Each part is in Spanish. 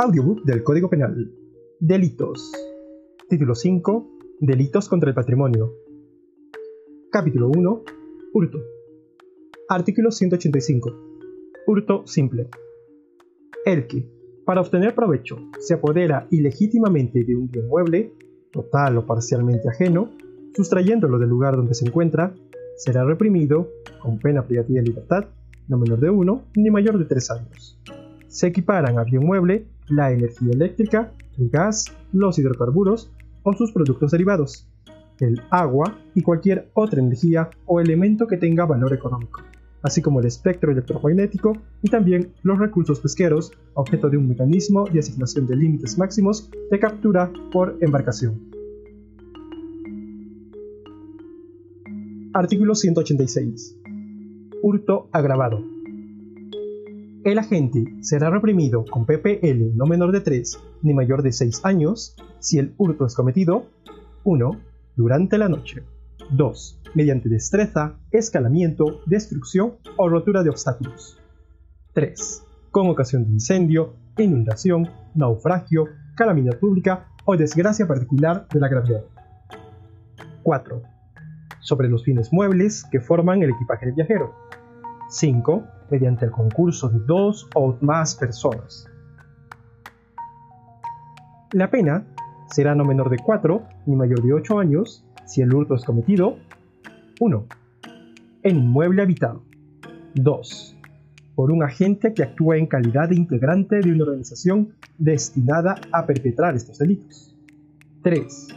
Audiobook del Código Penal. Delitos. Título 5. Delitos contra el patrimonio. Capítulo 1. Hurto. Artículo 185. Hurto simple. El que, para obtener provecho, se apodera ilegítimamente de un bien mueble, total o parcialmente ajeno, sustrayéndolo del lugar donde se encuentra, será reprimido, con pena privativa de libertad, no menor de 1 ni mayor de 3 años. Se equiparan a bien mueble la energía eléctrica, el gas, los hidrocarburos o sus productos derivados, el agua y cualquier otra energía o elemento que tenga valor económico así como el espectro electromagnético y también los recursos pesqueros, objeto de un mecanismo de asignación de límites máximos de captura por embarcación. Artículo 186. Hurto agravado. El agente será reprimido con PPL no menor de 3 ni mayor de 6 años si el hurto es cometido 1. Durante la noche 2. Mediante destreza, escalamiento, destrucción o rotura de obstáculos. 3. Con ocasión de incendio, inundación, naufragio, calamidad pública o desgracia particular de la gravedad. 4. Sobre los fines muebles que forman el equipaje del viajero. 5. Mediante el concurso de dos o más personas. La pena será no menor de 4 ni mayor de 8 años si el hurto es cometido 1. En inmueble habitado 2. Por un agente que actúa en calidad de integrante de una organización destinada a perpetrar estos delitos 3.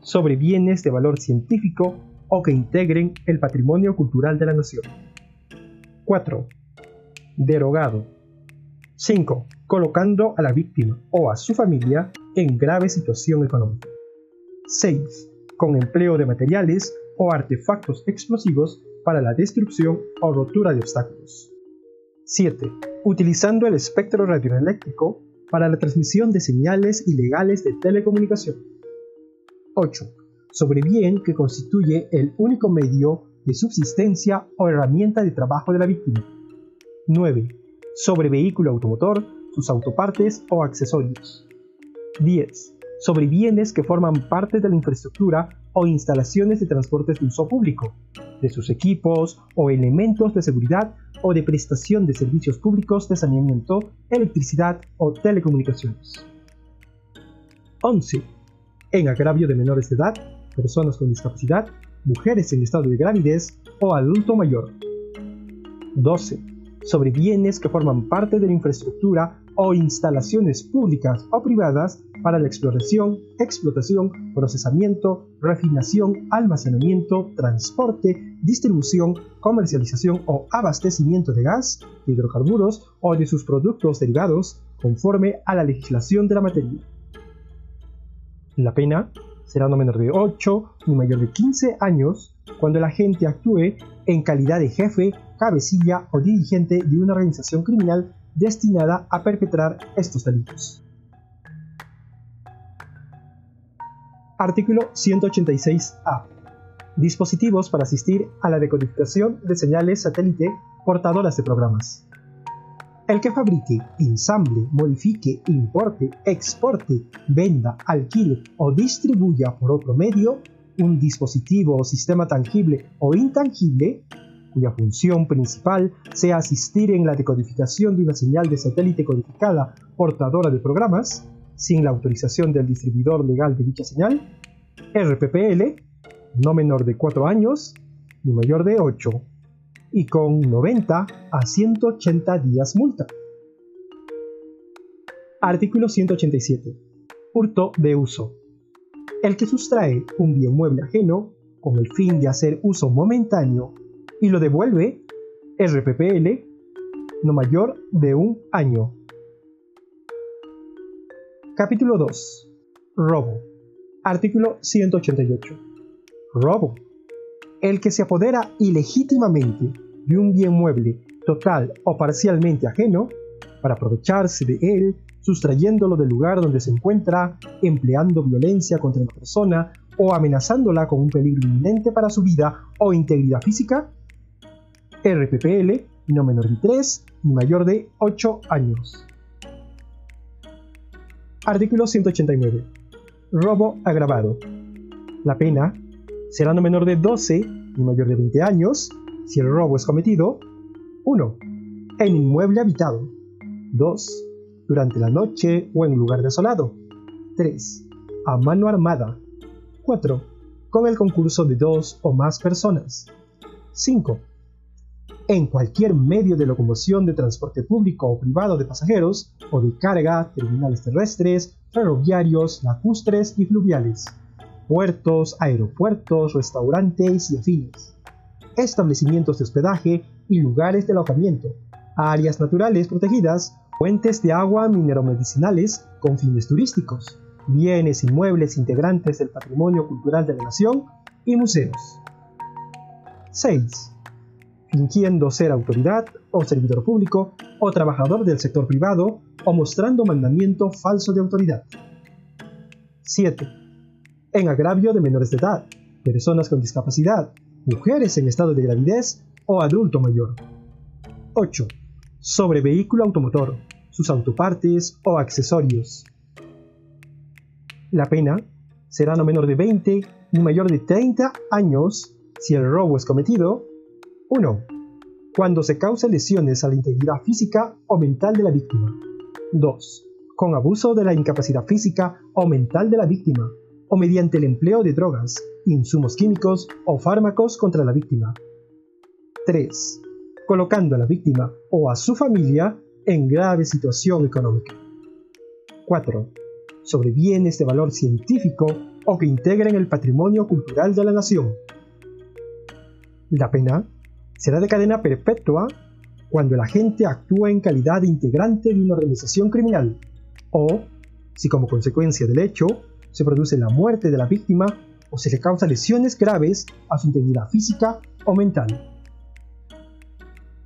Sobre bienes de valor científico o que integren el patrimonio cultural de la nación 4. Derogado 5. Colocando a la víctima o a su familia en grave situación económica. 6 con empleo de materiales o artefactos explosivos para la destrucción o rotura de obstáculos. 7. Utilizando el espectro radioeléctrico para la transmisión de señales ilegales de telecomunicación. 8. Sobre bien que constituye el único medio de subsistencia o herramienta de trabajo de la víctima. 9. Sobre vehículo automotor, sus autopartes o accesorios. 10 sobre bienes que forman parte de la infraestructura o instalaciones de transportes de uso público, de sus equipos o elementos de seguridad o de prestación de servicios públicos de saneamiento, electricidad o telecomunicaciones. 11. En agravio de menores de edad, personas con discapacidad, mujeres en estado de gravidez o adulto mayor. 12. Sobre bienes que forman parte de la infraestructura o instalaciones públicas o privadas para la exploración, explotación, procesamiento, refinación, almacenamiento, transporte, distribución, comercialización o abastecimiento de gas, hidrocarburos o de sus productos derivados conforme a la legislación de la materia. La pena será no menor de 8 ni mayor de 15 años cuando el agente actúe en calidad de jefe, cabecilla o dirigente de una organización criminal destinada a perpetrar estos delitos. Artículo 186A. Dispositivos para asistir a la decodificación de señales satélite portadoras de programas. El que fabrique, ensamble, modifique, importe, exporte, venda, alquile o distribuya por otro medio un dispositivo o sistema tangible o intangible cuya función principal sea asistir en la decodificación de una señal de satélite codificada portadora de programas, sin la autorización del distribuidor legal de dicha señal, RPPL, no menor de 4 años ni mayor de 8, y con 90 a 180 días multa. Artículo 187. Hurto de uso. El que sustrae un bien mueble ajeno con el fin de hacer uso momentáneo y lo devuelve RPPL no mayor de un año. Capítulo 2. Robo. Artículo 188. Robo. El que se apodera ilegítimamente de un bien mueble total o parcialmente ajeno para aprovecharse de él, sustrayéndolo del lugar donde se encuentra, empleando violencia contra la persona o amenazándola con un peligro inminente para su vida o integridad física, RPPL no menor de 3 y mayor de 8 años. Artículo 189. Robo agravado. La pena será no menor de 12 y mayor de 20 años si el robo es cometido 1. En inmueble habitado. 2. Durante la noche o en lugar desolado. 3. A mano armada. 4. Con el concurso de dos o más personas. 5. En cualquier medio de locomoción de transporte público o privado de pasajeros o de carga, terminales terrestres, ferroviarios, lacustres y fluviales, puertos, aeropuertos, restaurantes y afines, establecimientos de hospedaje y lugares de alojamiento, áreas naturales protegidas, fuentes de agua mineromedicinales con fines turísticos, bienes inmuebles integrantes del patrimonio cultural de la nación y museos. 6. Fingiendo ser autoridad o servidor público o trabajador del sector privado o mostrando mandamiento falso de autoridad. 7. En agravio de menores de edad, personas con discapacidad, mujeres en estado de gravidez o adulto mayor. 8. Sobre vehículo automotor, sus autopartes o accesorios. La pena será no menor de 20 ni mayor de 30 años si el robo es cometido 1. Cuando se causen lesiones a la integridad física o mental de la víctima. 2. Con abuso de la incapacidad física o mental de la víctima, o mediante el empleo de drogas, insumos químicos o fármacos contra la víctima. 3. Colocando a la víctima o a su familia en grave situación económica. 4. Sobre bienes de valor científico o que integren el patrimonio cultural de la nación. La pena será de cadena perpetua cuando el agente actúa en calidad de integrante de una organización criminal o si como consecuencia del hecho se produce la muerte de la víctima o se le causa lesiones graves a su integridad física o mental.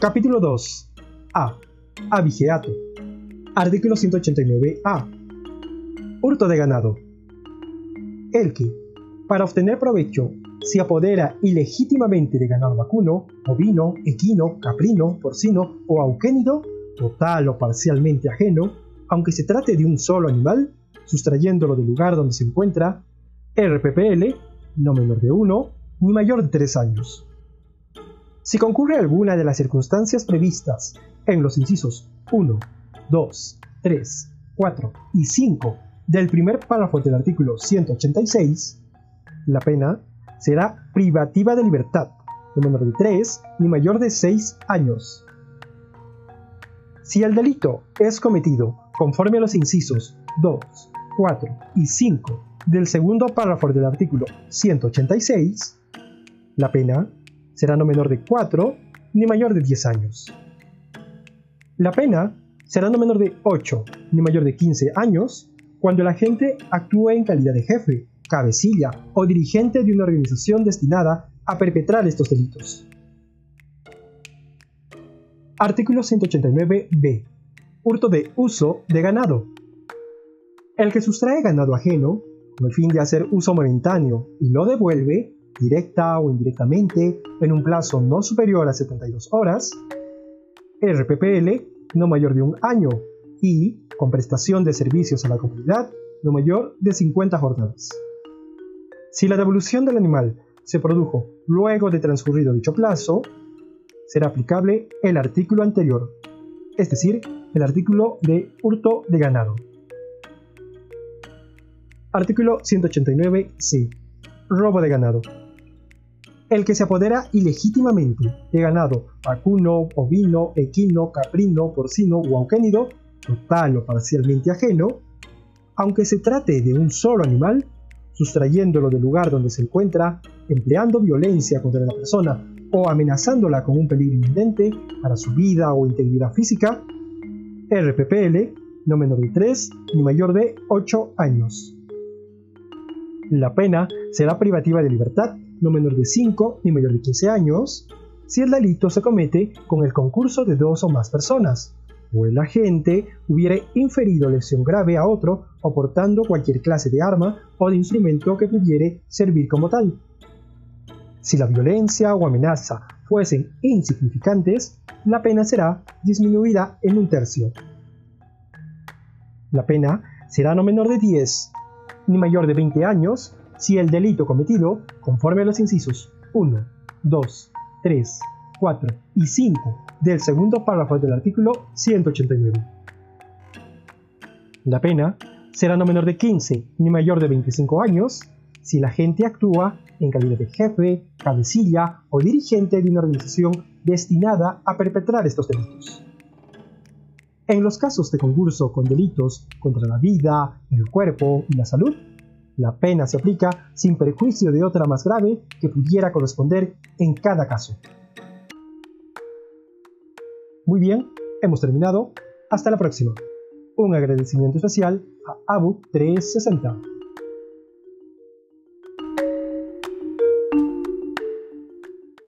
Capítulo 2. A. Abigeato. Artículo 189a. Hurto de ganado. El que, para obtener provecho se apodera ilegítimamente de ganado vacuno, ovino, equino, caprino, porcino o auquénido, total o parcialmente ajeno, aunque se trate de un solo animal, sustrayéndolo del lugar donde se encuentra, RPPL, no menor de 1, ni mayor de 3 años. Si concurre alguna de las circunstancias previstas en los incisos 1, 2, 3, 4 y 5 del primer párrafo del artículo 186, la pena será privativa de libertad, de menor de 3 ni mayor de 6 años. Si el delito es cometido conforme a los incisos 2, 4 y 5 del segundo párrafo del artículo 186, la pena será no menor de 4 ni mayor de 10 años. La pena será no menor de 8 ni mayor de 15 años cuando el agente actúe en calidad de jefe, cabecilla o dirigente de una organización destinada a perpetrar estos delitos. Artículo 189b. Hurto de uso de ganado. El que sustrae ganado ajeno, con el fin de hacer uso momentáneo, y lo devuelve, directa o indirectamente, en un plazo no superior a 72 horas, RPPL no mayor de un año y, con prestación de servicios a la comunidad, no mayor de 50 jornadas. Si la devolución del animal se produjo luego de transcurrido dicho plazo, será aplicable el artículo anterior, es decir, el artículo de hurto de ganado. Artículo 189c. Robo de ganado. El que se apodera ilegítimamente de ganado vacuno, ovino, equino, caprino, porcino o auquénido, total o parcialmente ajeno, aunque se trate de un solo animal, sustrayéndolo del lugar donde se encuentra, empleando violencia contra la persona o amenazándola con un peligro inminente para su vida o integridad física, RPPL no menor de 3 ni mayor de 8 años. La pena será privativa de libertad no menor de 5 ni mayor de 15 años si el delito se comete con el concurso de dos o más personas, o el agente hubiere inferido lesión grave a otro o portando cualquier clase de arma o de instrumento que pudiere servir como tal. Si la violencia o amenaza fuesen insignificantes, la pena será disminuida en un tercio. La pena será no menor de 10 ni mayor de 20 años si el delito cometido, conforme a los incisos 1, 2, 3, 4 y 5 del segundo párrafo del artículo 189. La pena será no menor de 15 ni mayor de 25 años si la gente actúa en calidad de jefe, cabecilla o dirigente de una organización destinada a perpetrar estos delitos. En los casos de concurso con delitos contra la vida, el cuerpo y la salud, la pena se aplica sin perjuicio de otra más grave que pudiera corresponder en cada caso. Muy bien, hemos terminado. Hasta la próxima. Un agradecimiento especial a ABU 360.